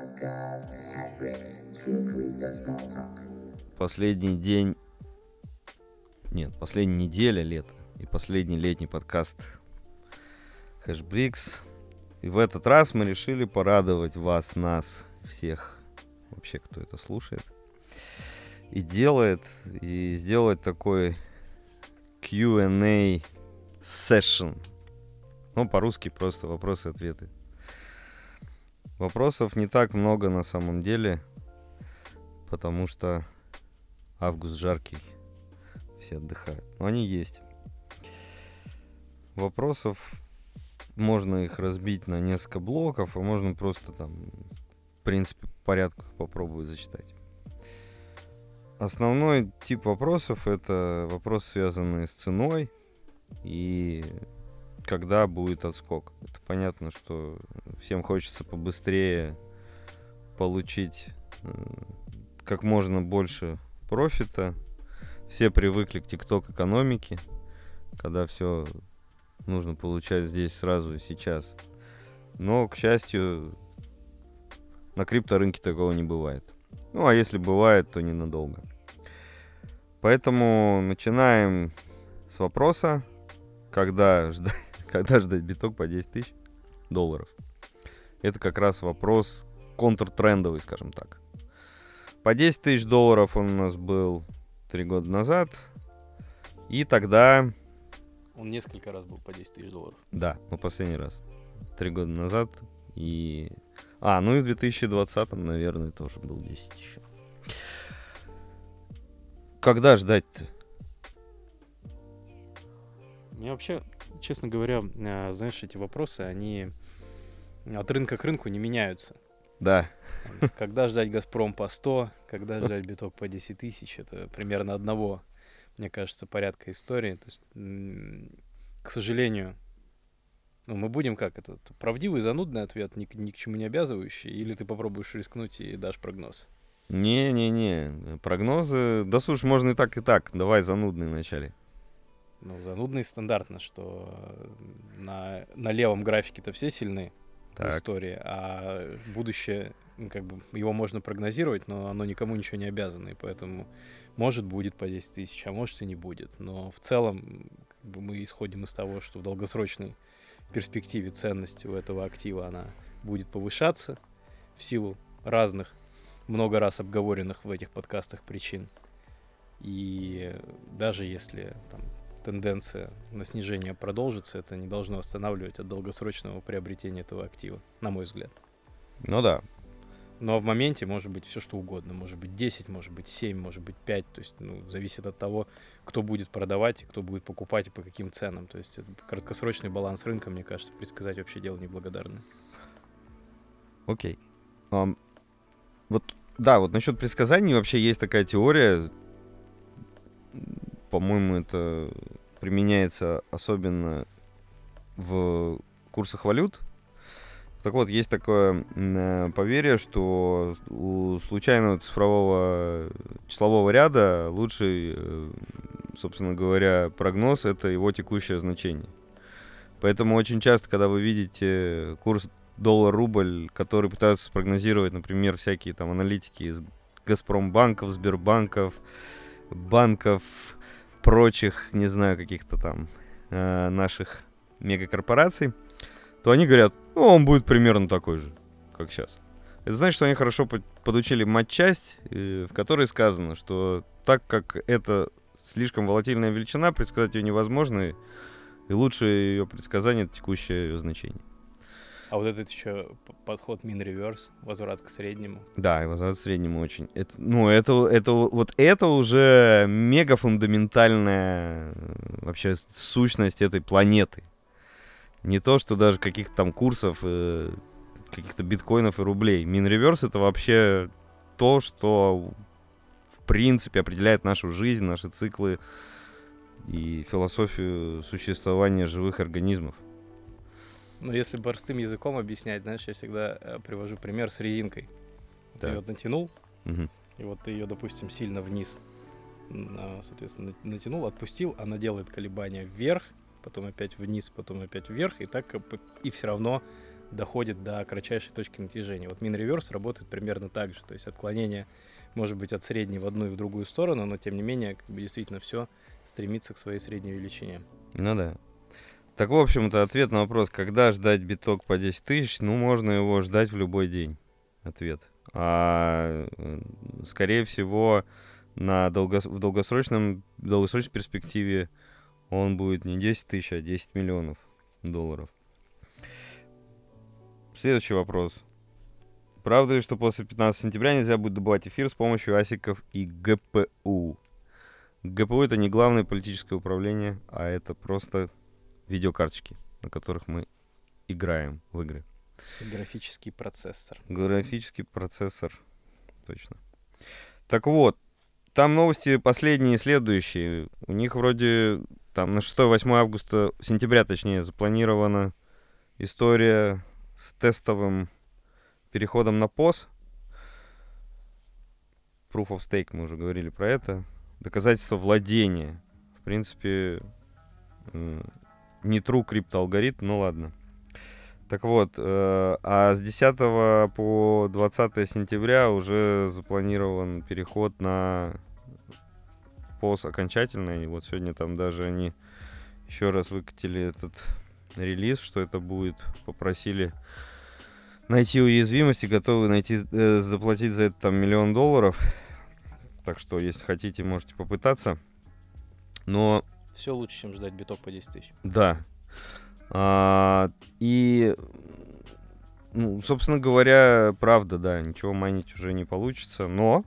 Подкаст Hashbricks True Crypto Small Talk. Последний день... Нет, последняя неделя лета и последний летний подкаст Hashbricks. И в этот раз мы решили порадовать вас, нас, всех, вообще, кто это слушает, и делает, и сделать такой Q&A session. Ну, по-русски просто вопросы-ответы. Вопросов не так много на самом деле, потому что август жаркий, все отдыхают. Но они есть. Вопросов можно их разбить на несколько блоков, а можно просто там, в принципе, по порядку их попробовать зачитать. Основной тип вопросов это вопросы, связанные с ценой и когда будет отскок. Это понятно, что всем хочется побыстрее получить как можно больше профита. Все привыкли к тикток экономике, когда все нужно получать здесь сразу и сейчас. Но, к счастью, на крипторынке такого не бывает. Ну, а если бывает, то ненадолго. Поэтому начинаем с вопроса, когда ждать когда ждать биток по 10 тысяч долларов? Это как раз вопрос контртрендовый, скажем так. По 10 тысяч долларов он у нас был 3 года назад. И тогда... Он несколько раз был по 10 тысяч долларов. Да, но последний раз. 3 года назад. И... А, ну и в 2020, наверное, тоже был 10 тысяч. Когда ждать-то? Мне вообще честно говоря, э, знаешь, эти вопросы, они от рынка к рынку не меняются. Да. Когда ждать «Газпром» по 100, когда ждать биток по 10 тысяч, это примерно одного, мне кажется, порядка истории. То есть, к сожалению, ну, мы будем как это? Правдивый, занудный ответ, ни, ни к чему не обязывающий, или ты попробуешь рискнуть и дашь прогноз? Не-не-не, прогнозы... Да слушай, можно и так, и так. Давай занудный вначале ну, занудно и стандартно, что на, на левом графике-то все сильны так. в истории, а будущее, ну, как бы, его можно прогнозировать, но оно никому ничего не обязано, и поэтому может будет по 10 тысяч, а может и не будет. Но в целом как бы, мы исходим из того, что в долгосрочной перспективе ценность у этого актива, она будет повышаться в силу разных, много раз обговоренных в этих подкастах причин. И даже если там, тенденция на снижение продолжится, это не должно останавливать от долгосрочного приобретения этого актива, на мой взгляд. Ну да. Но в моменте может быть все что угодно. Может быть 10, может быть 7, может быть 5. То есть, ну, зависит от того, кто будет продавать и кто будет покупать и по каким ценам. То есть, это краткосрочный баланс рынка, мне кажется, предсказать вообще дело неблагодарное. Окей. Okay. Um, вот, да, вот насчет предсказаний вообще есть такая теория, по-моему, это применяется особенно в курсах валют. Так вот, есть такое э, поверье, что у случайного цифрового числового ряда лучший, э, собственно говоря, прогноз — это его текущее значение. Поэтому очень часто, когда вы видите курс доллар-рубль, который пытаются спрогнозировать, например, всякие там аналитики из Газпромбанков, Сбербанков, банков, прочих, не знаю, каких-то там э, наших мегакорпораций, то они говорят, ну, он будет примерно такой же, как сейчас. Это значит, что они хорошо подучили матчасть, э, в которой сказано, что так как это слишком волатильная величина, предсказать ее невозможно, и лучше ее предсказание — это текущее ее значение. А вот этот еще подход мин реверс, возврат к среднему. Да, и возврат к среднему очень. Это, ну, это, это, вот это уже мега фундаментальная э, вообще сущность этой планеты. Не то, что даже каких-то там курсов, э, каких-то биткоинов и рублей. Мин реверс это вообще то, что в принципе определяет нашу жизнь, наши циклы и философию существования живых организмов. Но если простым языком объяснять, знаешь, я всегда э, привожу пример с резинкой. Ты ее натянул, угу. и вот ты ее, допустим, сильно вниз, соответственно, натянул, отпустил, она делает колебания вверх, потом опять вниз, потом опять вверх, и так и все равно доходит до кратчайшей точки натяжения. Вот мин-реверс работает примерно так же, то есть отклонение может быть от средней в одну и в другую сторону, но тем не менее как бы, действительно все стремится к своей средней величине. Ну да. Так, в общем-то, ответ на вопрос, когда ждать биток по 10 тысяч, ну, можно его ждать в любой день. Ответ. А, скорее всего, на долгос... в долгосрочном, долгосрочной перспективе он будет не 10 тысяч, а 10 миллионов долларов. Следующий вопрос. Правда ли, что после 15 сентября нельзя будет добывать эфир с помощью асиков и ГПУ? ГПУ это не главное политическое управление, а это просто видеокарточки, на которых мы играем в игры. Графический процессор. Графический процессор, точно. Так вот, там новости последние, следующие. У них вроде там на 6-8 августа, сентября точнее, запланирована история с тестовым переходом на POS. Proof of Stake, мы уже говорили про это. Доказательство владения. В принципе, не true криптоалгоритм, ну ладно. Так вот, э, а с 10 по 20 сентября уже запланирован переход на пост окончательный. Вот сегодня там даже они еще раз выкатили этот релиз, что это будет. Попросили найти уязвимости, готовы найти, э, заплатить за это там миллион долларов. Так что, если хотите, можете попытаться. Но все лучше, чем ждать биток по 10 тысяч. Да. А, и, ну, собственно говоря, правда, да, ничего майнить уже не получится, но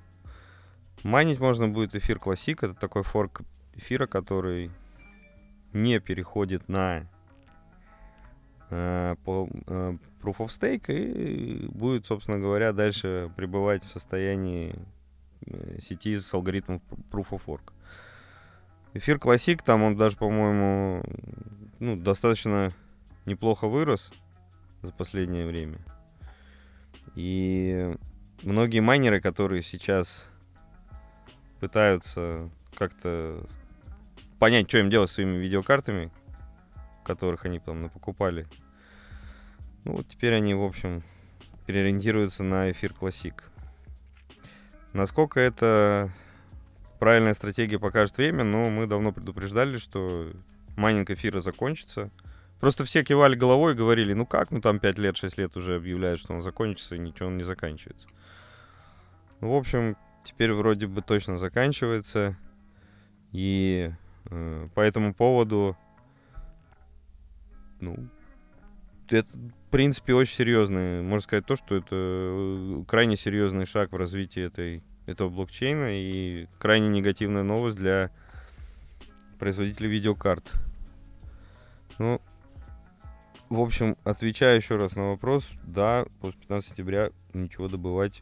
майнить можно будет эфир классик, это такой форк эфира, который не переходит на э, по, э, Proof of Stake и будет, собственно говоря, дальше пребывать в состоянии э, сети с алгоритмом Proof of Work. Эфир Классик, там он даже, по-моему, ну, достаточно неплохо вырос за последнее время. И многие майнеры, которые сейчас пытаются как-то понять, что им делать с своими видеокартами, которых они там покупали. Ну вот теперь они, в общем, переориентируются на эфир классик. Насколько это правильная стратегия покажет время, но мы давно предупреждали, что майнинг эфира закончится. Просто все кивали головой и говорили, ну как, ну там 5 лет, 6 лет уже объявляют, что он закончится, и ничего он не заканчивается. Ну, в общем, теперь вроде бы точно заканчивается. И э, по этому поводу, ну, это, в принципе, очень серьезный, можно сказать, то, что это э, крайне серьезный шаг в развитии этой этого блокчейна и крайне негативная новость для производителей видеокарт. Ну, в общем, отвечаю еще раз на вопрос. Да, после 15 сентября ничего добывать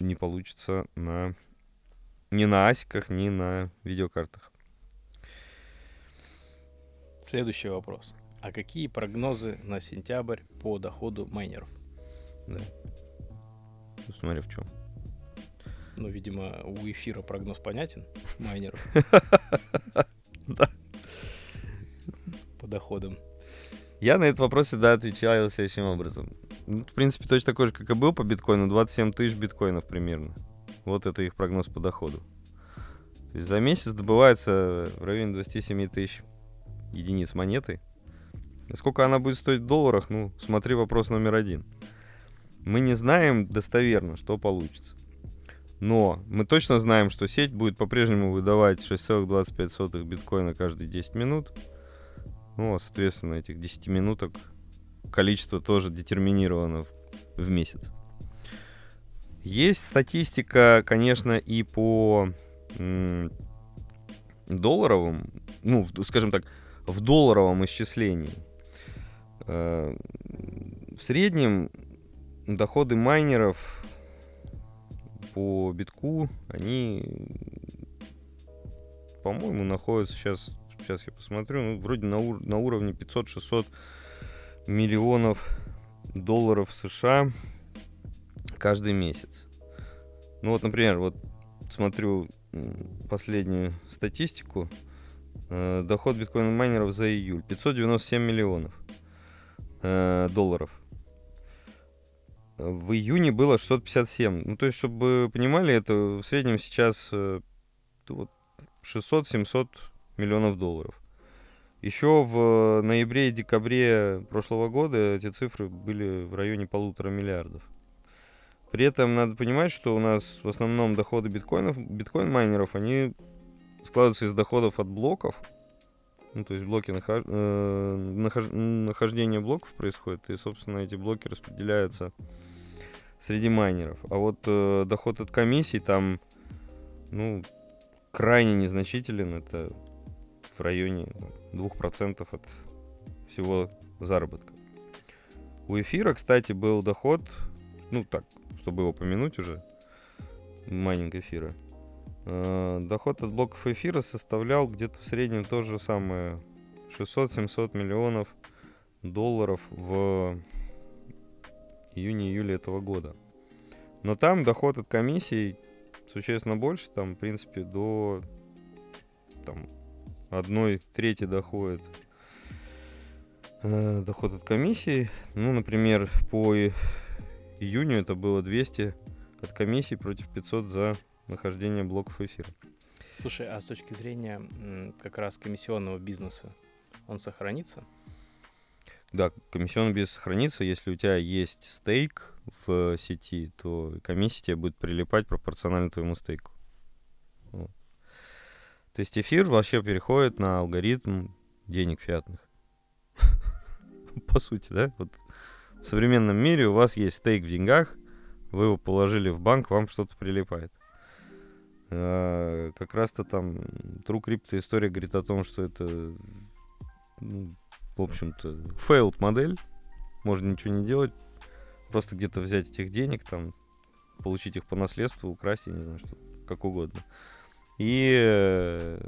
не получится на ни на асиках, ни на видеокартах. Следующий вопрос. А какие прогнозы на сентябрь по доходу майнеров? Да. Ну, смотри, в чем. Ну, видимо, у эфира прогноз понятен, майнеров. Да. По доходам. Я на этот вопрос всегда отвечал следующим образом. Ну, в принципе, точно такой же, как и был по биткоину. 27 тысяч биткоинов примерно. Вот это их прогноз по доходу. То есть за месяц добывается в районе 27 тысяч единиц монеты. сколько она будет стоить в долларах, ну, смотри вопрос номер один. Мы не знаем достоверно, что получится. Но мы точно знаем, что сеть будет по-прежнему выдавать 6,25 биткоина каждые 10 минут. Ну, а, соответственно, этих 10 минуток количество тоже детерминировано в, в месяц. Есть статистика, конечно, и по долларовым, ну, в, скажем так, в долларовом исчислении. Э, в среднем доходы майнеров по битку, они, по-моему, находятся сейчас, сейчас я посмотрю, ну, вроде на, ур- на уровне 500-600 миллионов долларов США каждый месяц. Ну вот, например, вот смотрю последнюю статистику. Э, доход биткоин майнеров за июль 597 миллионов э, долларов. В июне было 657. Ну, то есть, чтобы вы понимали, это в среднем сейчас э, вот, 600-700 миллионов долларов. Еще в ноябре и декабре прошлого года эти цифры были в районе полутора миллиардов. При этом надо понимать, что у нас в основном доходы биткоинов, биткоин-майнеров, они складываются из доходов от блоков. Ну, то есть блоки нахож... э, нахож... нахождение блоков происходит, и, собственно, эти блоки распределяются среди майнеров. А вот э, доход от комиссий там, ну, крайне незначителен. Это в районе 2% от всего заработка. У эфира, кстати, был доход, ну так, чтобы его помянуть уже, майнинг эфира. Э, доход от блоков эфира составлял где-то в среднем то же самое 600-700 миллионов долларов в июне-июле этого года. Но там доход от комиссий существенно больше, там, в принципе, до там, одной трети доходит э, доход от комиссии. Ну, например, по июню это было 200 от комиссии против 500 за нахождение блоков эфира. Слушай, а с точки зрения как раз комиссионного бизнеса, он сохранится? Да, комиссионный бизнес сохранится. Если у тебя есть стейк в сети, то комиссия тебе будет прилипать пропорционально твоему стейку. То есть эфир вообще переходит на алгоритм денег фиатных. По сути, да? Вот в современном мире у вас есть стейк в деньгах, вы его положили в банк, вам что-то прилипает. А, как раз-то там True Crypto история говорит о том, что это, ну, в общем-то, failed модель. Можно ничего не делать, просто где-то взять этих денег, там, получить их по наследству, украсть, я не знаю, что, как угодно. И э,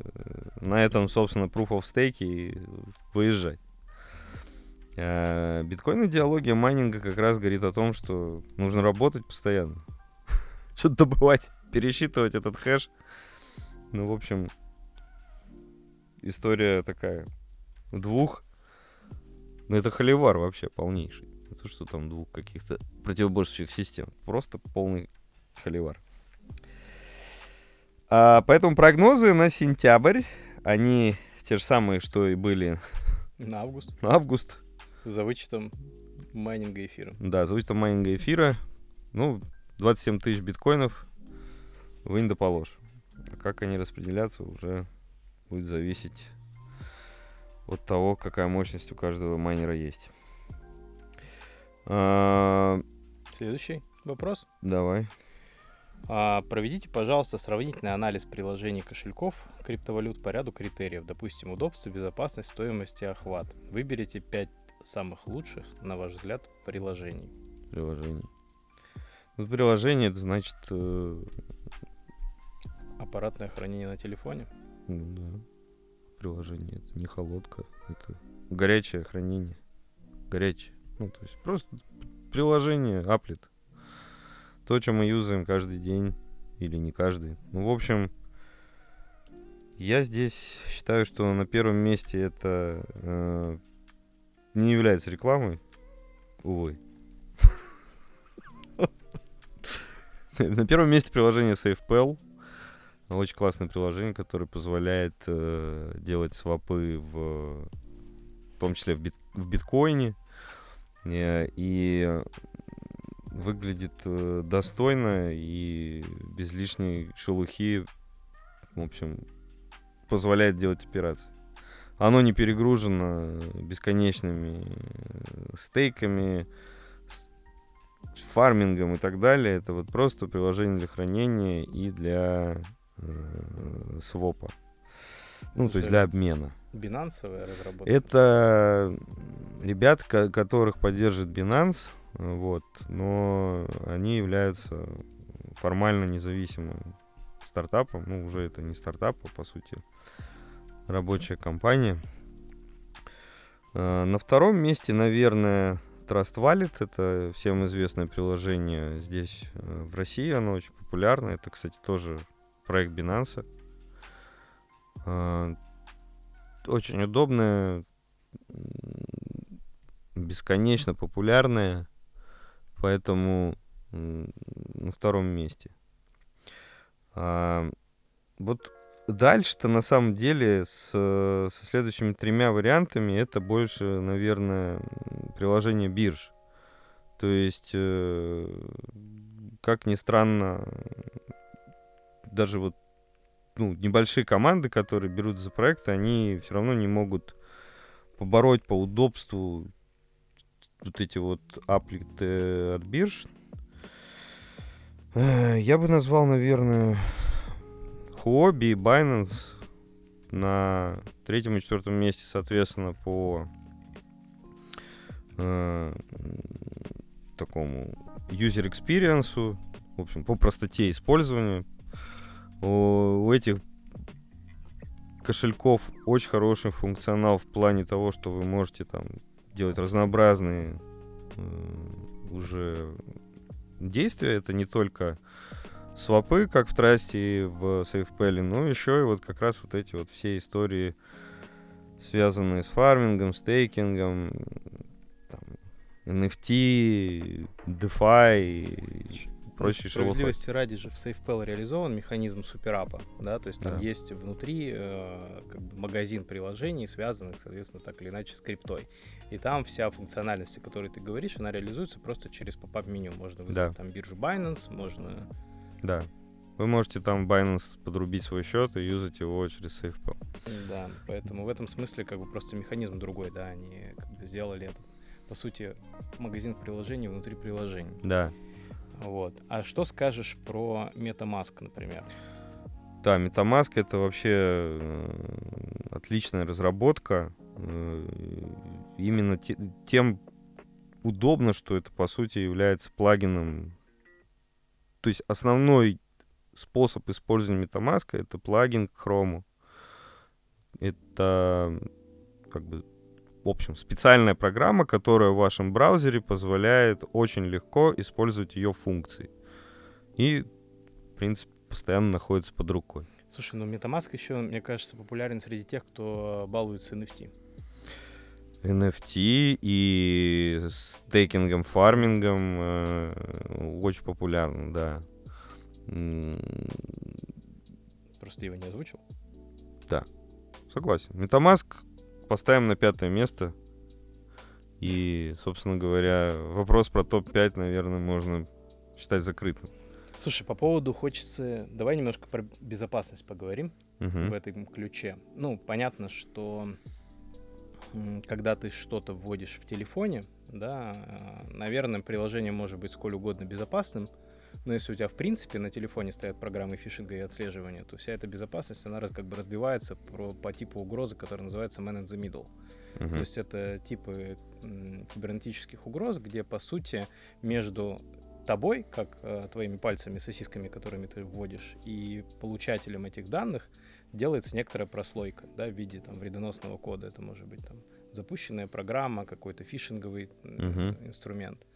на этом, собственно, proof of stake выезжать. А, биткоин-идеология майнинга как раз говорит о том, что нужно работать постоянно. Что-то добывать, пересчитывать этот хэш. Ну, в общем, история такая. Двух. Ну, это холивар вообще полнейший. Это что там двух каких-то противоборствующих систем. Просто полный холивар. А, поэтому прогнозы на сентябрь, они те же самые, что и были на август. На август. За вычетом майнинга эфира. Да, за вычетом майнинга эфира. Ну, 27 тысяч биткоинов вынь да положь. А как они распределятся, уже будет зависеть от того, какая мощность у каждого майнера есть. А... Следующий вопрос. Давай. А, проведите, пожалуйста, сравнительный анализ приложений кошельков криптовалют по ряду критериев, допустим, удобство, безопасность, стоимость и охват. Выберите 5 самых лучших, на ваш взгляд, приложений. Приложений. Ну, приложение это значит... Э... Аппаратное хранение на телефоне? Ну да. Приложение это не холодка, это горячее хранение. Горячее. Ну, то есть просто приложение, аплет то, что мы юзаем каждый день или не каждый. Ну, в общем, я здесь считаю, что на первом месте это э, не является рекламой, увы. На первом месте приложение SafePal. Очень классное приложение, которое позволяет э, делать свопы в, в том числе в, бит, в биткоине. Э, и выглядит э, достойно и без лишней шелухи, в общем, позволяет делать операции. Оно не перегружено бесконечными э, стейками, фармингом и так далее. Это вот просто приложение для хранения и для э, свопа. Ну, то есть для обмена. Бинансовая разработка? Это ребят, которых поддерживает Binance. Вот. Но они являются формально независимым стартапом. Ну, уже это не стартап, а по сути рабочая компания. А, на втором месте, наверное, Trust Wallet. Это всем известное приложение здесь, э, в России. Оно очень популярно. Это, кстати, тоже проект Binance. А, очень удобное, бесконечно популярное Поэтому на втором месте. А, вот дальше-то на самом деле с, со следующими тремя вариантами это больше, наверное, приложение бирж. То есть, э, как ни странно, даже вот ну, небольшие команды, которые берут за проекты, они все равно не могут побороть по удобству вот эти вот аплиты от бирж. Я бы назвал, наверное, Huobi и Binance на третьем и четвертом месте, соответственно, по э, такому user experience, в общем, по простоте использования. У, этих кошельков очень хороший функционал в плане того, что вы можете там делать разнообразные э, уже действия. Это не только свопы, как в Трасте и в SafePal, но еще и вот как раз вот эти вот все истории, связанные с фармингом, стейкингом, там, NFT, DeFi прочие Справедливости ради же в SafePal реализован механизм суперапа, да, то есть там да. есть внутри э, как бы магазин приложений, связанных, соответственно, так или иначе с криптой. И там вся функциональность, о которой ты говоришь, она реализуется просто через поп-ап меню. Можно вызвать да. там биржу Binance, можно... Да. Вы можете там Binance подрубить свой счет и юзать его через SafePal. Да, поэтому в этом смысле как бы просто механизм другой, да, они как бы сделали это, по сути, магазин приложений внутри приложений. Да. Вот. А что скажешь про MetaMask, например? Да, MetaMask это вообще э, отличная разработка. Э, именно те, тем удобно, что это по сути является плагином. То есть основной способ использования MetaMask это плагин к Chrome. Это как бы в общем, специальная программа, которая в вашем браузере позволяет очень легко использовать ее функции. И, в принципе, постоянно находится под рукой. Слушай, ну MetaMask еще, мне кажется, популярен среди тех, кто балуется NFT. NFT и стейкингом, фармингом э, очень популярно, да. Просто его не озвучил? Да, согласен. MetaMask поставим на пятое место. И, собственно говоря, вопрос про топ-5, наверное, можно считать закрытым. Слушай, по поводу хочется... Давай немножко про безопасность поговорим uh-huh. в этом ключе. Ну, понятно, что когда ты что-то вводишь в телефоне, да, наверное, приложение может быть сколь угодно безопасным, но если у тебя, в принципе, на телефоне стоят программы фишинга и отслеживания, то вся эта безопасность, она раз, как бы разбивается про, по типу угрозы, которая называется man in the middle. Uh-huh. То есть это типы м, кибернетических угроз, где, по сути, между тобой, как э, твоими пальцами, сосисками, которыми ты вводишь, и получателем этих данных делается некоторая прослойка, да, в виде там вредоносного кода. Это может быть там запущенная программа, какой-то фишинговый uh-huh. инструмент.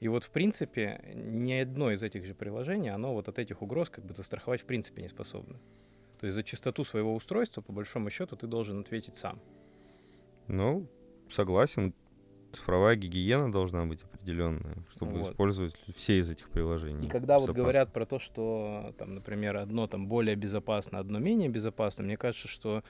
И вот, в принципе, ни одно из этих же приложений, оно вот от этих угроз как бы застраховать в принципе не способно. То есть за чистоту своего устройства, по большому счету, ты должен ответить сам. Ну, согласен. Цифровая гигиена должна быть определенная, чтобы вот. использовать все из этих приложений. И когда вот говорят про то, что, там, например, одно там более безопасно, одно менее безопасно, мне кажется, что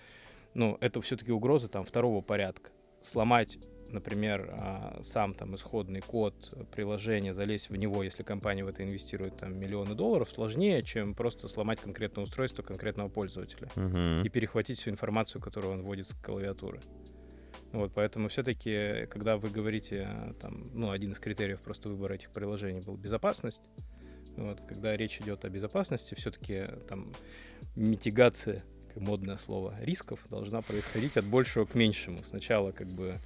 ну, это все-таки угроза там второго порядка. Сломать например, а, сам там исходный код приложения, залезть в него, если компания в это инвестирует там миллионы долларов, сложнее, чем просто сломать конкретное устройство конкретного пользователя uh-huh. и перехватить всю информацию, которую он вводит с клавиатуры. Вот, поэтому все-таки, когда вы говорите, там, ну, один из критериев просто выбора этих приложений был безопасность, вот, когда речь идет о безопасности, все-таки там митигация, модное слово, рисков должна происходить от большего к меньшему. Сначала как бы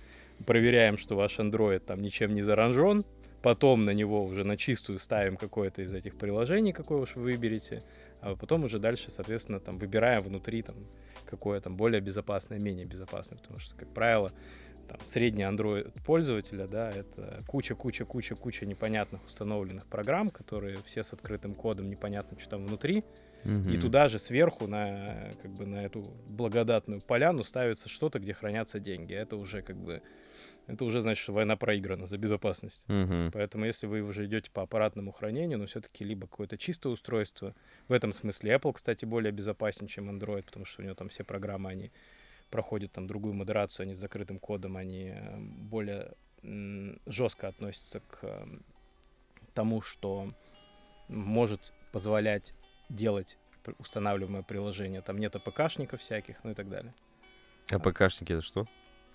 проверяем, что ваш Android там ничем не заражен, потом на него уже на чистую ставим какое-то из этих приложений, какое уж вы выберете, а потом уже дальше, соответственно, там выбираем внутри там какое там более безопасное, менее безопасное, потому что, как правило, там, средний Android пользователя, да, это куча-куча-куча-куча непонятных установленных программ, которые все с открытым кодом, непонятно, что там внутри, Угу. И туда же сверху на, как бы, на эту благодатную поляну ставится что-то, где хранятся деньги. Это уже как бы это уже значит, что война проиграна за безопасность. Мгм. Поэтому если вы уже идете по аппаратному хранению, но все-таки либо какое-то чистое устройство, в этом смысле Apple, кстати, более безопасен, чем Android, потому что у него там все программы, они проходят там другую модерацию, они с закрытым кодом, они э, более жестко относятся к э, тому, что может позволять делать устанавливаемое приложение. Там нет APK шников всяких, ну и так далее. APK шники это что?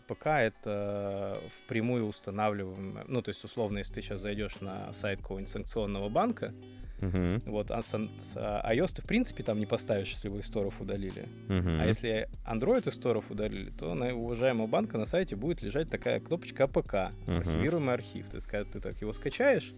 APK это впрямую устанавливаемое, ну, то есть, условно, если ты сейчас зайдешь на сайт какого-нибудь санкционного банка, Мгм. вот, а с а, iOS ты, в принципе, там не поставишь, если вы из store ов удалили. Мгм. А если Android из store ов удалили, то на уважаемого банка на сайте будет лежать такая кнопочка APK, Мгм. архивируемый архив. То есть, когда ты так его скачаешь,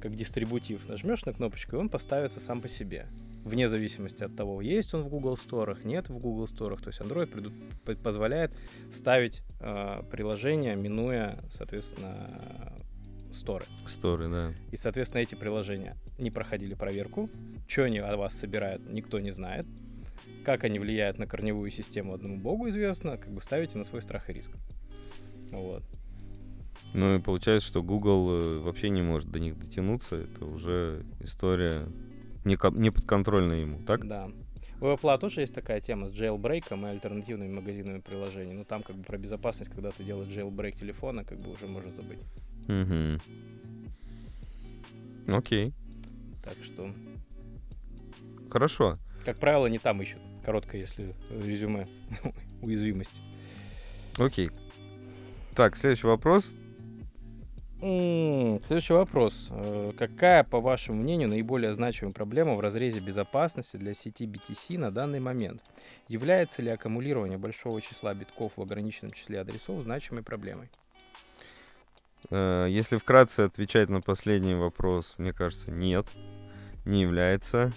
как дистрибутив, нажмешь на кнопочку, и он поставится сам по себе. Вне зависимости от того, есть он в Google Store, нет в Google Store. То есть Android по- позволяет ставить э, приложения, минуя, соответственно, сторы. Сторы, да. И, соответственно, эти приложения не проходили проверку. Что они о вас собирают, никто не знает. Как они влияют на корневую систему, одному богу известно. Как бы ставите на свой страх и риск. Вот. Ну и получается, что Google э, вообще не может до них дотянуться. Это уже история не, не подконтрольная ему, так? Да. У Apple тоже есть такая тема с jailbreakом и альтернативными магазинами приложений. Ну, там как бы про безопасность, когда ты делаешь jailbreak телефона, как бы уже можно забыть. Мгм. Окей, Так что, хорошо. как правило, не там ищут. Короткое, если резюме уязвимости. Окей. Так, следующий вопрос. Следующий вопрос. Э, Какая, по вашему мнению, наиболее значимая проблема в разрезе безопасности для сети BTC на данный момент? Является ли аккумулирование большого числа битков в ограниченном числе адресов значимой проблемой? Э, Если вкратце отвечать на последний вопрос, мне кажется, нет, не является.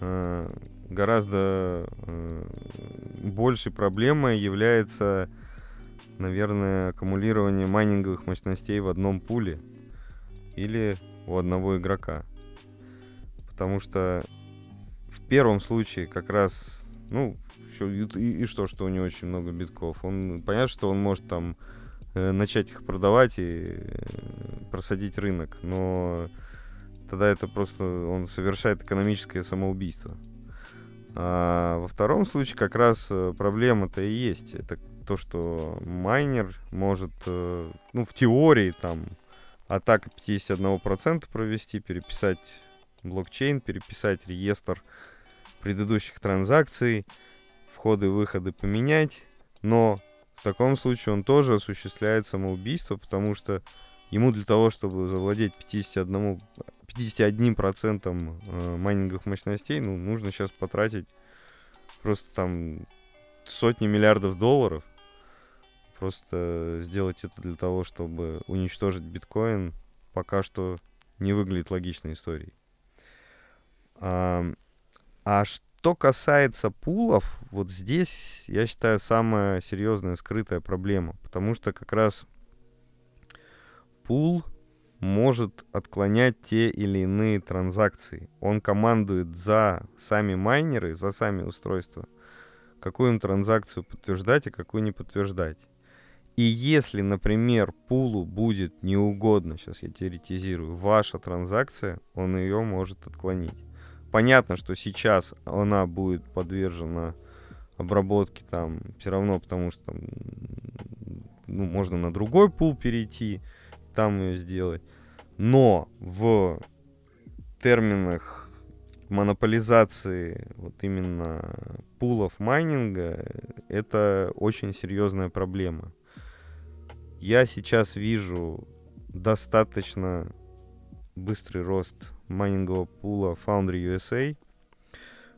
Э, Гораздо большей проблемой является, наверное, аккумулирование майнинговых мощностей в одном пуле или у одного игрока. Потому что в первом случае как раз, ну, и- и что, что у него очень много битков. Он, понятно, что он может там э, начать их продавать и э, просадить рынок, но тогда это просто он совершает экономическое самоубийство. А во втором случае как раз э, проблема-то и есть. Это то, что майнер может, э, ну, в теории там атака 51% провести, переписать блокчейн, переписать реестр предыдущих транзакций, входы-выходы поменять, но в таком случае он тоже осуществляет самоубийство, потому что ему для того, чтобы завладеть 51, 51% э, майнинговых мощностей, ну, нужно сейчас потратить просто там сотни миллиардов долларов. Просто сделать это для того, чтобы уничтожить биткоин, пока что не выглядит логичной историей. А, а что касается пулов, вот здесь, я считаю, самая серьезная скрытая проблема. Потому что как раз пул может отклонять те или иные транзакции. Он командует за сами майнеры, за сами устройства, какую им транзакцию подтверждать и какую не подтверждать. И если, например, пулу будет неугодно, сейчас я теоретизирую, ваша транзакция, он ее может отклонить. Понятно, что сейчас она будет подвержена обработке там все равно, потому что там, ну, можно на другой пул перейти, там ее сделать. Но в терминах монополизации вот именно пулов майнинга это очень серьезная проблема. Я сейчас вижу достаточно быстрый рост майнингового пула Foundry USA,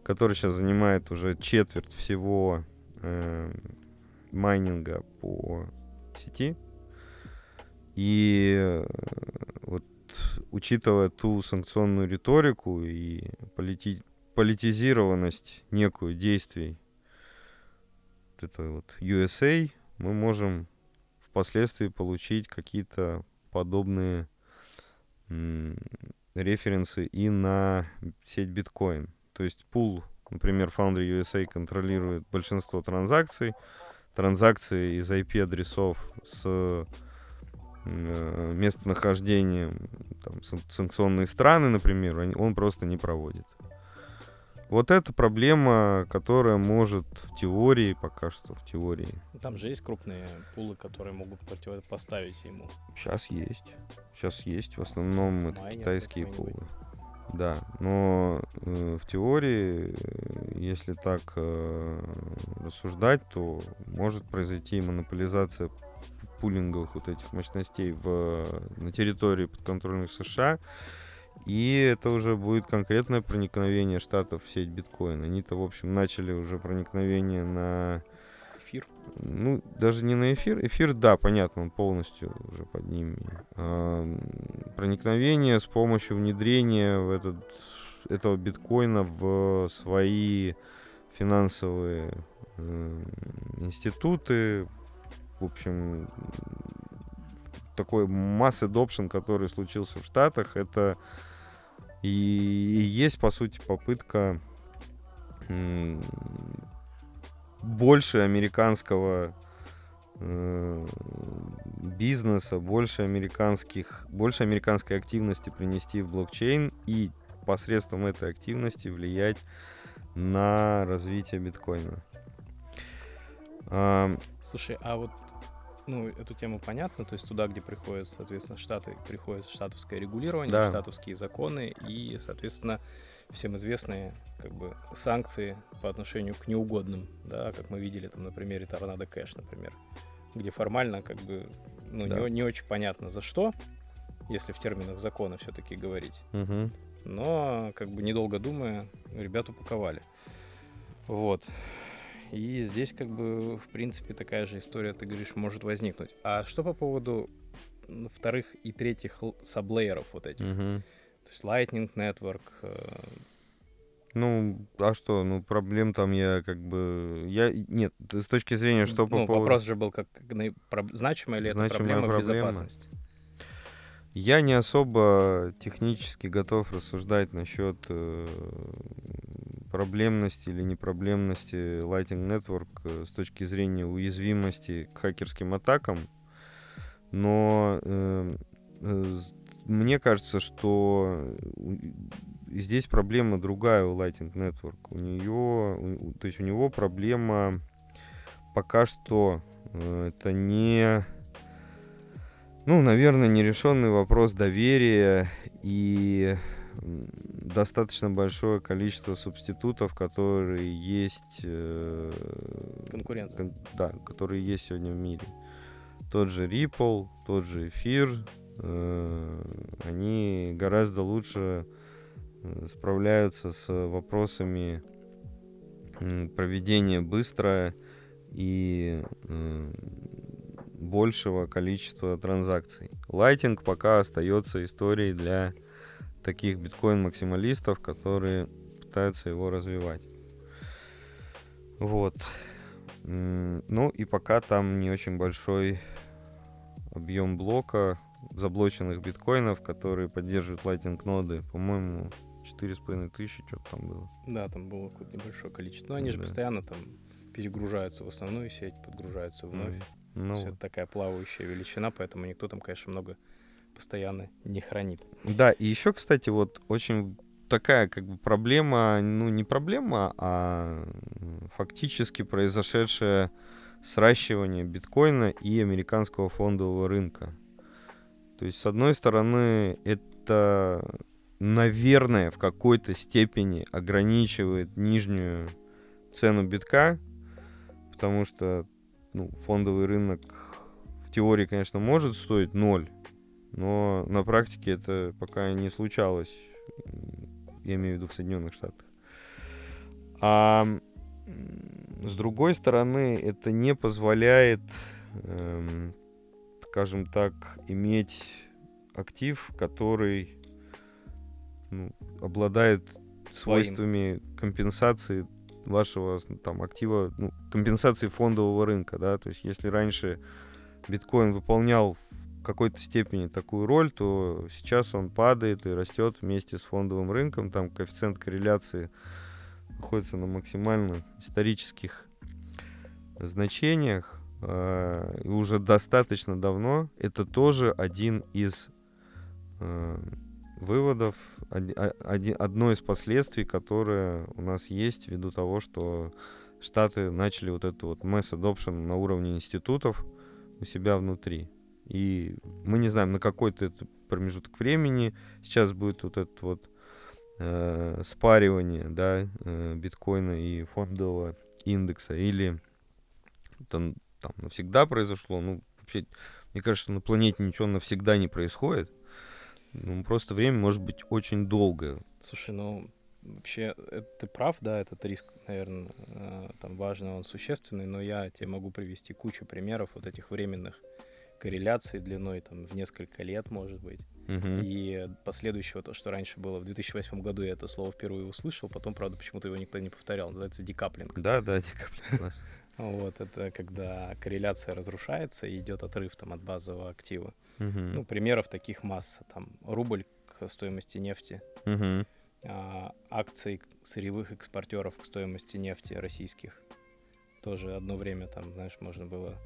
который сейчас занимает уже четверть всего э, майнинга по сети. И э, вот учитывая ту санкционную риторику и полити- политизированность некую действий вот этого вот USA, мы можем впоследствии получить какие-то подобные референсы и на сеть биткоин. То есть пул, например, Foundry USA контролирует большинство транзакций, транзакции из IP-адресов с э, местонахождением там, санкционные страны, например, он просто не проводит. Вот это проблема, которая может в теории, пока что в теории. Там же есть крупные пулы, которые могут противопоставить ему. Сейчас есть. Сейчас есть. В основном это Майнер китайские пулы. Да, но э, в теории, э, если так э, рассуждать, то может произойти монополизация пулинговых вот этих мощностей в, на территории подконтрольных США. И это уже будет конкретное проникновение штатов в сеть биткоина. Они-то, в общем, начали уже проникновение на... Эфир? Ну, даже не на эфир. Эфир, да, понятно, он полностью уже под ними. А, проникновение с помощью внедрения в этот, этого биткоина в свои финансовые э, институты. В общем, такой масс adoption, который случился в Штатах, это и, и есть, по сути, попытка больше американского э, бизнеса, больше американских, больше американской активности принести в блокчейн и посредством этой активности влиять на развитие биткоина. Слушай, а вот ну, эту тему понятно, то есть туда, где приходят, соответственно, штаты, приходит штатовское регулирование, да. штатовские законы и, соответственно, всем известные как бы санкции по отношению к неугодным, да, как мы видели там на примере Торнадо Кэш, например, где формально как бы ну, да. не, не очень понятно за что, если в терминах закона все-таки говорить. Угу. Но, как бы недолго думая, ребят упаковали. Вот. И здесь, как бы, в принципе, такая же история, ты говоришь, может возникнуть. А что по поводу вторых и третьих саблееров вот этих? Угу. То есть Lightning Network. Э... Ну, а что, ну, проблем там я как бы... Я... Нет, с точки зрения, что ну, по поводу... Вопрос же был, как, значимая ли значимая это проблема, проблема безопасности? Я не особо технически готов рассуждать насчет э, проблемности или непроблемности Lighting Network э, с точки зрения уязвимости к хакерским атакам, но э, э, мне кажется, что здесь проблема другая у Lighting Network. У нее, то есть у него проблема пока что э, это не, ну, наверное, нерешенный вопрос доверия и достаточно большое количество субститутов, которые есть... Э. Кон, да, которые есть сегодня в мире. Тот же Ripple, тот же эфир, э, они гораздо лучше э, справляются с вопросами проведения быстро и э, большего количества транзакций. Лайтинг пока остается историей для таких биткоин-максималистов, которые пытаются его развивать. Вот. Ну и пока там не очень большой объем блока заблоченных биткоинов, которые поддерживают Lightning ноды. По-моему, 4,5 тысячи что-то там было. Да, там было какое-то небольшое количество. Но они да. же постоянно там перегружаются в основную сеть, подгружаются вновь. Mm. Ну, вот. это такая плавающая величина, поэтому никто там, конечно, много постоянно не хранит. Да, и еще, кстати, вот очень такая как бы проблема, ну не проблема, а фактически произошедшее сращивание биткоина и американского фондового рынка. То есть, с одной стороны, это, наверное, в какой-то степени ограничивает нижнюю цену битка, потому что ну, фондовый рынок в теории, конечно, может стоить ноль, но на практике это пока не случалось. Я имею в виду в Соединенных Штатах. А с другой стороны, это не позволяет, эм, скажем так, иметь актив, который ну, обладает свойствами компенсации вашего там актива, ну, компенсации фондового рынка, да, то есть если раньше биткоин выполнял какой-то степени такую роль, то сейчас он падает и растет вместе с фондовым рынком. Там коэффициент корреляции находится на максимально исторических значениях э, уже достаточно давно. Это тоже один из э, выводов, одно из последствий, которое у нас есть ввиду того, что Штаты начали вот эту вот mass adoption на уровне институтов у себя внутри. И мы не знаем, на какой-то это промежуток времени сейчас будет вот это вот э, спаривание, да, э, биткоина и фондового индекса, или там, там навсегда произошло, ну, вообще, мне кажется, на планете ничего навсегда не происходит, ну, просто время может быть очень долгое. Слушай, ну, вообще, это, ты прав, да, этот риск, наверное, э, там важный, он существенный, но я тебе могу привести кучу примеров вот этих временных корреляций длиной там в несколько лет, может быть. Uh-huh. И последующего, то, что раньше было в 2008 году, я это слово впервые услышал, потом, правда, почему-то его никто не повторял, называется декаплинг. Да, да, декаплинг. Вот, это когда корреляция разрушается и идет отрыв там от базового актива. Uh-huh. Ну, примеров таких масса. Там рубль к стоимости нефти, uh-huh. а, акции сырьевых экспортеров к стоимости нефти российских. Тоже одно время там, знаешь, можно было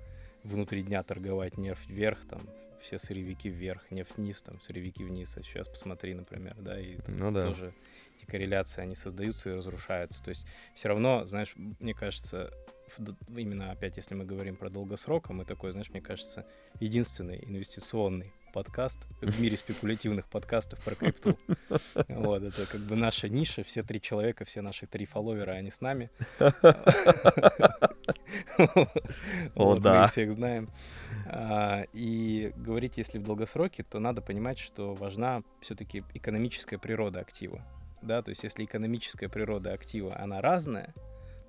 внутри дня торговать нефть вверх, там все сырьевики вверх, нефть вниз, там сырьевики вниз. А сейчас посмотри, например, да, и ну, да. тоже эти корреляции, они создаются и разрушаются. То есть все равно, знаешь, мне кажется, именно опять, если мы говорим про долгосрок, а мы такой, знаешь, мне кажется, единственный инвестиционный подкаст в мире спекулятивных подкастов про крипту. Вот, это как бы наша ниша, все три человека, все наши три фолловера, они с нами. О, да. Мы всех знаем. А, и говорить, если в долгосроке, то надо понимать, что важна все-таки экономическая природа актива. Да, то есть если экономическая природа актива, она разная,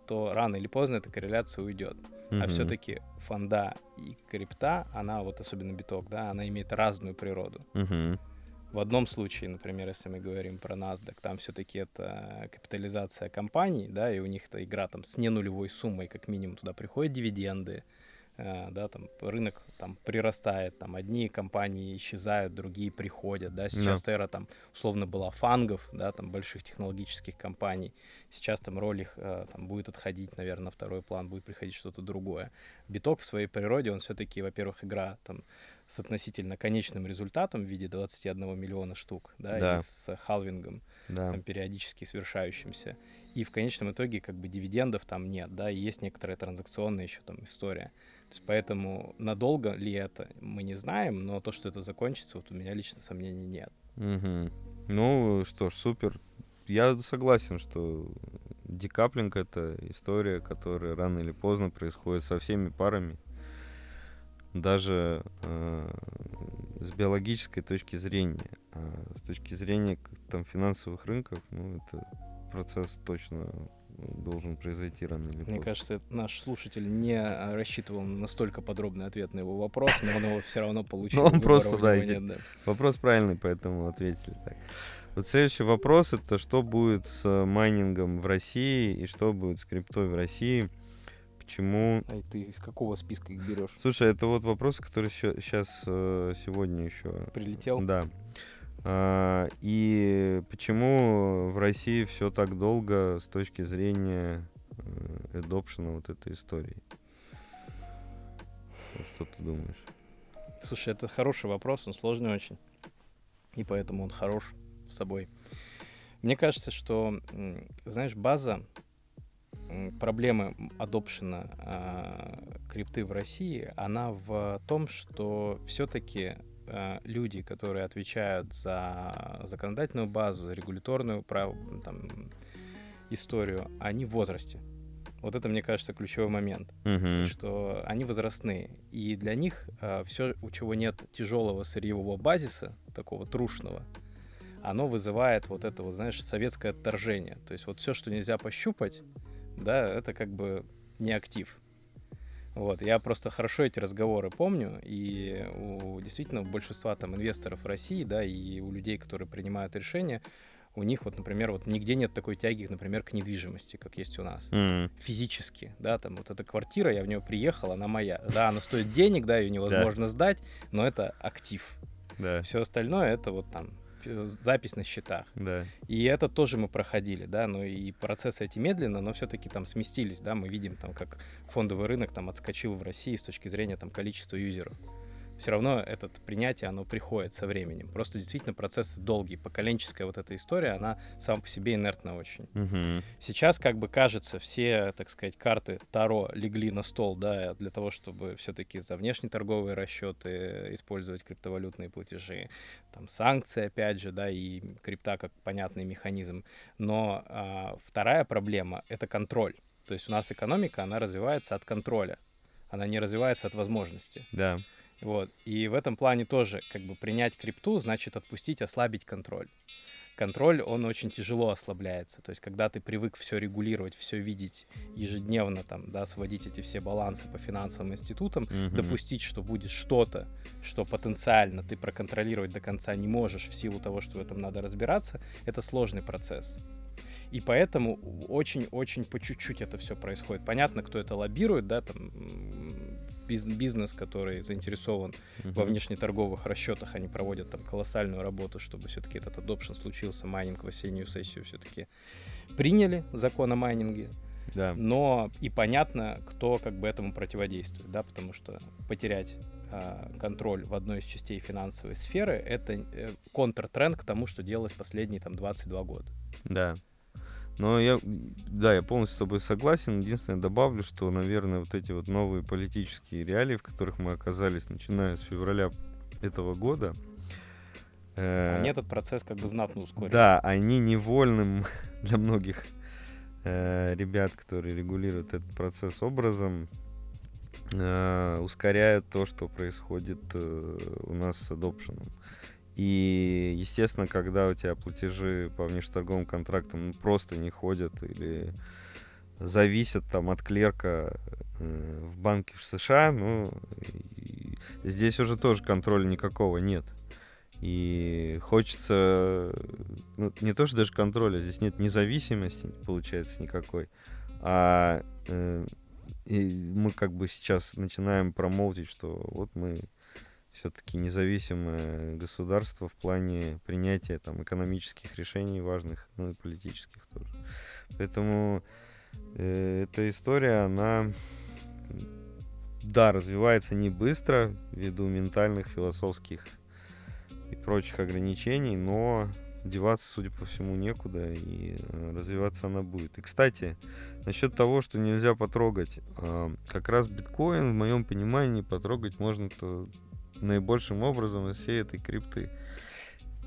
то рано или поздно эта корреляция уйдет. Mm-hmm. А все-таки фонда и крипта, она вот особенно биток, да, она имеет разную природу. Mm-hmm. В одном случае, например, если мы говорим про NASDAQ, там все-таки это капитализация компаний, да, и у них это игра там с ненулевой суммой, как минимум туда приходят дивиденды, Э, да, там рынок там прирастает, там одни компании исчезают, другие приходят, да, сейчас yeah. эра там условно была FAANG ов, да, там больших технологических компаний, сейчас там роль их э, там будет отходить, наверное, на второй план, будет приходить что-то другое. Биток в своей природе, он все-таки, во-первых, игра там с относительно конечным результатом в виде 21 миллиона штук, да, да. и с халвингом, да. там периодически совершающимся. И в конечном итоге как бы дивидендов там нет, да, и есть некоторая транзакционная еще там история. То есть поэтому надолго ли это, мы не знаем, но то, что это закончится, вот у меня лично сомнений нет. Угу. Ну что ж, супер. Я согласен, что декаплинг — это история, которая рано или поздно происходит со всеми парами. Даже э, с биологической точки зрения. А с точки зрения там, финансовых рынков, ну, это процесс точно должен произойти рано или поздно. Мне кажется, наш слушатель не рассчитывал на настолько подробный ответ на его вопрос, но он его все равно получил. Ну, он просто, да, нет, да, вопрос правильный, поэтому ответили так. Вот следующий вопрос это что будет с майнингом в России и что будет с криптой в России. Почему? А ты из какого списка их берешь? Слушай, это вот вопрос, который сейчас э, сегодня еще прилетел. Да. А, и почему в России все так долго с точки зрения adoption э, вот этой истории? Что ты думаешь? Слушай, это хороший вопрос, он сложный очень. И поэтому он хорош с собой. Мне кажется, что, знаешь, база проблемы адопшена э, крипты в России, она в том, что все-таки Э, люди, которые отвечают за законодательную базу, за регуляторную прав, там, историю, они в возрасте. Вот это, мне кажется, ключевой момент, uh-huh. что они возрастные. И для них э, все, у чего нет тяжелого сырьевого базиса, такого трушного, оно вызывает вот это вот, знаешь, советское отторжение. То есть вот все, что нельзя пощупать, да, это как бы не актив. Вот, я просто хорошо эти разговоры помню, и у действительно у большинства там инвесторов в России, да, и у людей, которые принимают решения, у них вот, например, вот нигде нет такой тяги, например, к недвижимости, как есть у нас. Mm. Физически, да, там вот эта квартира, я в нее приехал, она моя. Да, она стоит денег, да, ее невозможно сдать, но это актив. Да. Все остальное это вот там запись на счетах. Да. И это тоже мы проходили, да, но и процессы эти медленно, но все-таки там сместились, да, мы видим там, как фондовый рынок там отскочил в России с точки зрения там количества юзеров все равно это принятие, оно приходит со временем. Просто действительно процесс долгий. Поколенческая вот эта история, она сама по себе инертна очень. Угу. Сейчас, как бы кажется, все, так сказать, карты Таро легли на стол, да, для того, чтобы все-таки за внешнеторговые расчеты использовать криптовалютные платежи. Там санкции, опять же, да, и крипта как понятный механизм. Но а, вторая проблема — это контроль. То есть у нас экономика, она развивается от контроля. Она не развивается от возможности. Да. Вот. И в этом плане тоже, как бы, принять крипту значит отпустить, ослабить контроль. Контроль, он очень тяжело ослабляется. То есть, когда ты привык все регулировать, все видеть ежедневно, там, да, сводить эти все балансы по финансовым институтам, Мгм. допустить, что будет что-то, что потенциально ты проконтролировать до конца не можешь в силу того, что в этом надо разбираться, это сложный процесс. И поэтому очень-очень по чуть-чуть это все происходит. Понятно, кто это лоббирует, да, там бизнес, который заинтересован во Мгм. внешнеторговых расчетах, они проводят там колоссальную работу, чтобы все-таки этот adoption случился, майнинг в осеннюю сессию все-таки приняли закон о майнинге, Да. но и понятно, кто как бы этому противодействует, да, потому что потерять а, контроль в одной из частей финансовой сферы — это э, контртренд к тому, что делалось последние там 22 года. Да. Но я, да, я полностью с тобой согласен. Единственное, добавлю, что, наверное, вот эти вот новые политические реалии, в которых мы оказались, начиная с февраля этого года, э, Они этот процесс как бы знатно ускорили. да, они невольным для многих э, ребят, которые регулируют этот процесс образом, э, ускоряют то, что происходит э, у нас с адопшеном. И, естественно, когда у тебя платежи по внешторговым контрактам ну, просто не ходят или зависят там от клерка э, в банке в США, ну, здесь уже тоже контроля никакого нет. И хочется, ну, не то, что даже контроля, здесь нет независимости, получается, никакой. А э, и мы как бы сейчас начинаем промоутить, что вот мы все-таки независимое государство в плане принятия там экономических решений важных, ну и политических тоже. Поэтому э, эта история, она да, развивается не быстро ввиду ментальных, философских и прочих ограничений, но деваться, судя по всему, некуда, и э, развиваться она будет. И, кстати, насчет того, что нельзя потрогать, э, как раз биткоин, в моем понимании, потрогать можно-то наибольшим образом из всей этой крипты.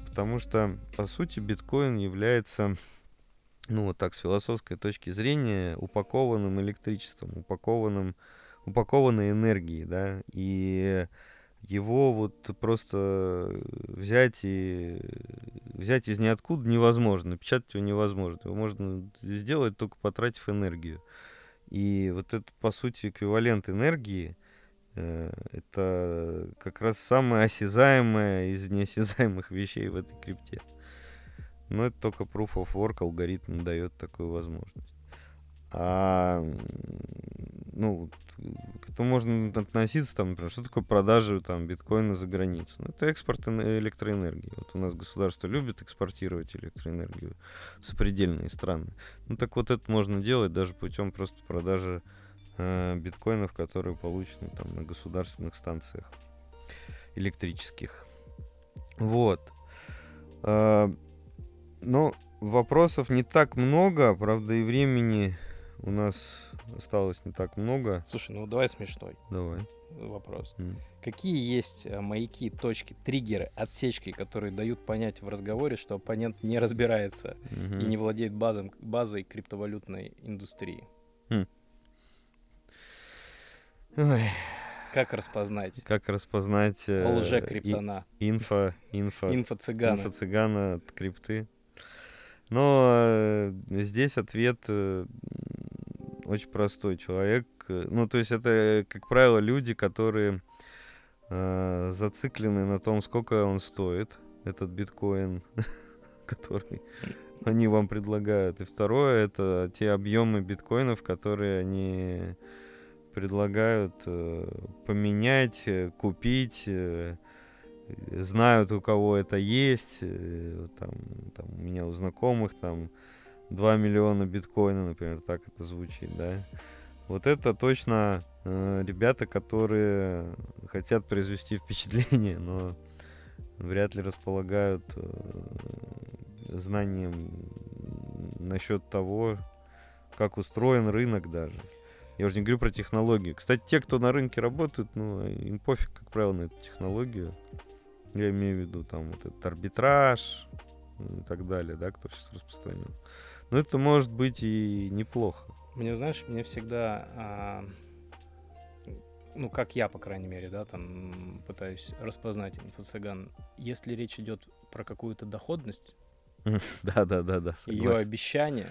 Потому что, по сути, биткоин является, ну вот так, с философской точки зрения, упакованным электричеством, упакованным, упакованной энергией, да, и его вот просто взять и взять из ниоткуда невозможно, напечатать его невозможно. Его можно сделать только потратив энергию. И вот это, по сути, эквивалент энергии, это как раз самое осязаемое из неосязаемых вещей в этой крипте. Но это только Proof of Work алгоритм дает такую возможность. А, ну, к этому можно относиться, там, например, что такое продажи там, биткоина за границу? Ну, это экспорт эн- электроэнергии. Вот у нас государство любит экспортировать электроэнергию в сопредельные страны. Ну, так вот это можно делать даже путем просто продажи э, биткоинов, которые получены там на государственных станциях электрических. Вот. А, но вопросов не так много, правда, и времени у нас осталось не так много. Слушай, ну давай смешной Давай. вопрос. М. Какие есть э, маяки, точки, триггеры, отсечки, которые дают понять в разговоре, что оппонент не разбирается Мгм. и не владеет базом, базой криптовалютной индустрии? Ой, Как распознать как распознать э, лже-криптона, и- инфо, инфо, инфо-цыгана? инфо-цыгана от крипты? Но э, здесь ответ э, очень простой. Человек, э, ну, то есть это, как правило, люди, которые э, зациклены на том, сколько он стоит, этот биткоин, который они вам предлагают. И второе, это те объемы биткоинов, которые они предлагают э, поменять, э, купить, э, знают, у кого это есть. Э, там, там, у меня у знакомых там 2 миллиона биткоина, например, так это звучит, да. Вот это точно э, ребята, которые хотят произвести впечатление, но вряд ли располагают э, знанием насчет того, как устроен рынок даже. Я уже не говорю про технологию. Кстати, те, кто на рынке работают, ну, им пофиг, как правило, на эту технологию. Я имею в виду там вот этот арбитраж и так далее, да, кто сейчас распространен. Но это может быть и неплохо. Мне, знаешь, мне всегда, а, ну, как я, по крайней мере, да, там пытаюсь распознать инфо-цыган. Если речь идет про какую-то доходность, да, да, да, да. Ее обещание,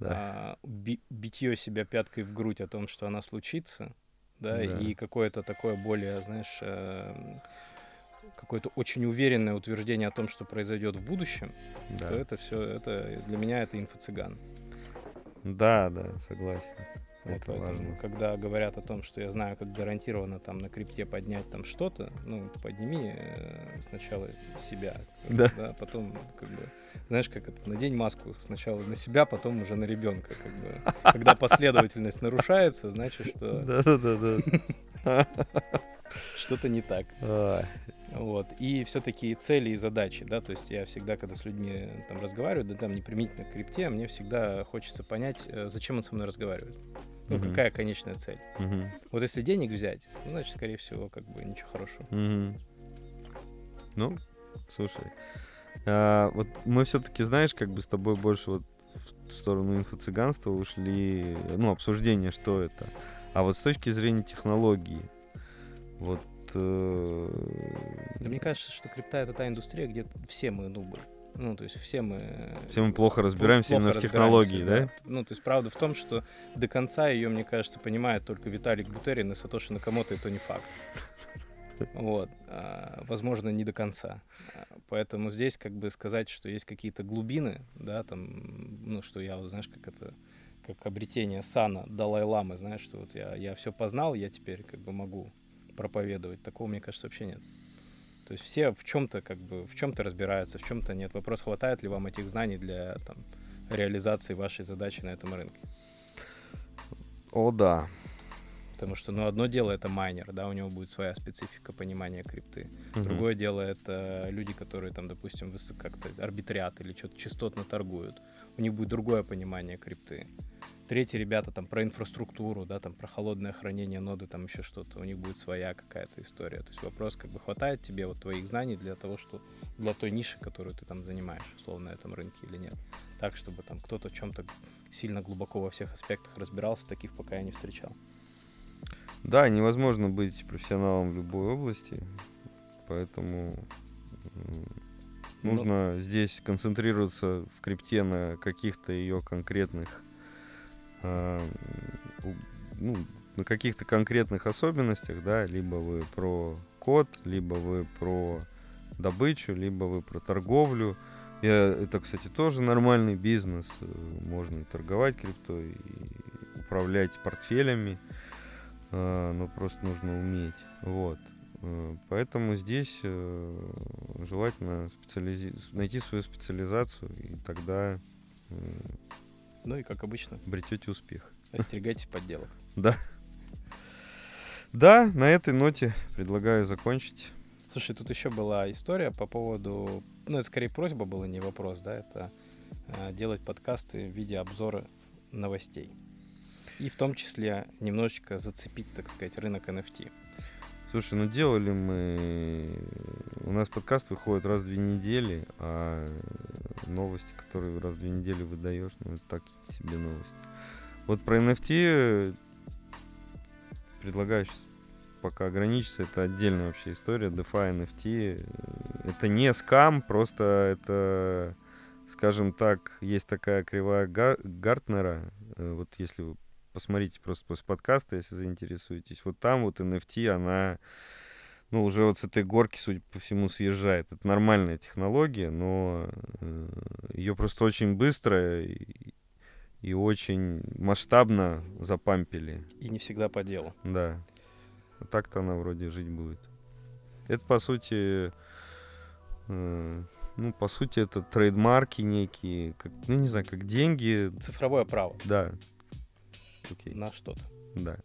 да. а, би- битье себя пяткой в грудь о том, что она случится, да, да. и какое-то такое более, знаешь, э, какое-то очень уверенное утверждение о том, что произойдет в будущем, да. то это все, это для меня это инфо-цыган. Да, да, согласен. Вот это поэтому, важно. когда говорят о том, что я знаю, как гарантированно там на крипте поднять там что-то, ну, подними э, сначала себя, да. да, потом, как бы, знаешь, как это, надень маску сначала на себя, потом уже на ребенка, как бы. Когда последовательность нарушается, значит, что... Да-да-да. Что-то не так. Вот. И все-таки цели и задачи, да, то есть я всегда, когда с людьми там разговариваю, да там не применительно к крипте, мне всегда хочется понять, э, зачем он со мной разговаривает. Ну, uh-huh. какая конечная цель. Uh-huh. Вот если денег взять, ну, значит, скорее всего, как бы ничего хорошего. Uh-huh. Ну, слушай, а, вот мы все-таки, знаешь, как бы с тобой больше вот в сторону инфо-цыганства ушли, ну, обсуждение, что это. А вот с точки зрения технологии, вот Э, да мне кажется, что крипта это та индустрия, где все мы нубы. Ну, то есть все мы... Все мы плохо разбираемся плохо именно в технологии, да? да? Ну, то есть правда в том, что до конца ее, мне кажется, понимает только Виталик Бутерин и Сатоши Накамото, и то не факт. Вот. А, возможно, не до конца. Поэтому здесь как бы сказать, что есть какие-то глубины, да, там, ну, что я, знаешь, как это, как обретение сана Далай-ламы, знаешь, что вот я, я все познал, я теперь как бы могу проповедовать. Такого, мне кажется, вообще нет. То есть все в чем-то как бы в чем-то разбираются, в чем-то нет. Вопрос, хватает ли вам этих знаний для там, реализации вашей задачи на этом рынке. О, да. Потому что, ну, одно дело это майнер, да, у него будет своя специфика понимания крипты. Угу. Другое дело это люди, которые там, допустим, как-то арбитрят или что-то частотно торгуют. У них будет другое понимание крипты. Третьи ребята там про инфраструктуру, да, там про холодное хранение ноды, там еще что-то. У них будет своя какая-то история. То есть вопрос, как бы хватает тебе вот твоих знаний для того, что для той ниши, которую ты там занимаешь, условно, на этом рынке или нет. Так, чтобы там кто-то в чем-то сильно глубоко во всех аспектах разбирался, таких пока я не встречал. Да, невозможно быть профессионалом в любой области, поэтому нужно ну, здесь концентрироваться в крипте на каких-то ее конкретных ну, на каких-то конкретных особенностях, да, либо вы про код, либо вы про добычу, либо вы про торговлю. Я, это, кстати, тоже нормальный бизнес. Можно и торговать криптой, и управлять портфелями. Э, но просто нужно уметь. Вот. Э, поэтому здесь э, желательно специализи... найти свою специализацию, и тогда ну и как обычно. Обретете успех. Остерегайтесь подделок. Да. Да, на этой ноте предлагаю закончить. Слушай, тут еще была история по поводу... Ну, это скорее просьба была, не вопрос, да? Это э, делать подкасты в виде обзора новостей. И в том числе немножечко зацепить, так сказать, рынок NFT. Слушай, ну делали мы... У нас подкаст выходит раз в две недели, а новости, которые раз в две недели выдаешь, ну это так себе новости. Вот про NFT предлагаю сейчас пока ограничиться, это отдельная вообще история. DeFi NFT это не скам, просто это, скажем так, есть такая кривая Гартнера. Э, вот если вы посмотрите просто после подкаста, если заинтересуетесь. Вот там вот NFT, она, ну, уже вот с этой горки, судя по всему, съезжает. Это нормальная технология, но э, ее просто очень быстро и, и очень масштабно запампили. И не всегда по делу. Да. так-то она вроде жить будет. Это, по сути, э, ну, по сути, это трейдмарки некие, как, ну, не знаю, как деньги. Цифровое право. Да. Окей. На что-то. Да.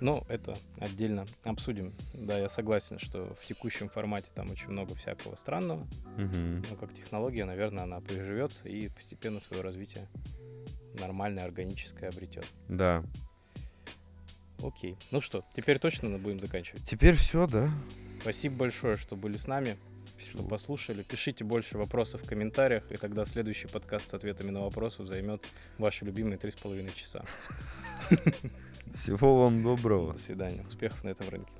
Ну, это отдельно обсудим. Да, я согласен, что в текущем формате там очень много всякого странного. Угу. Но как технология, наверное, она приживется и постепенно свое развитие нормальное, органическое обретет. Да. Окей. Ну что, теперь точно будем заканчивать? Теперь все, да. Спасибо большое, что были с нами, что послушали. Пишите больше вопросов в комментариях, и тогда следующий подкаст с ответами на вопросы займет ваши любимые три с половиной часа. Всего вам доброго. До свидания. Успехов на этом рынке.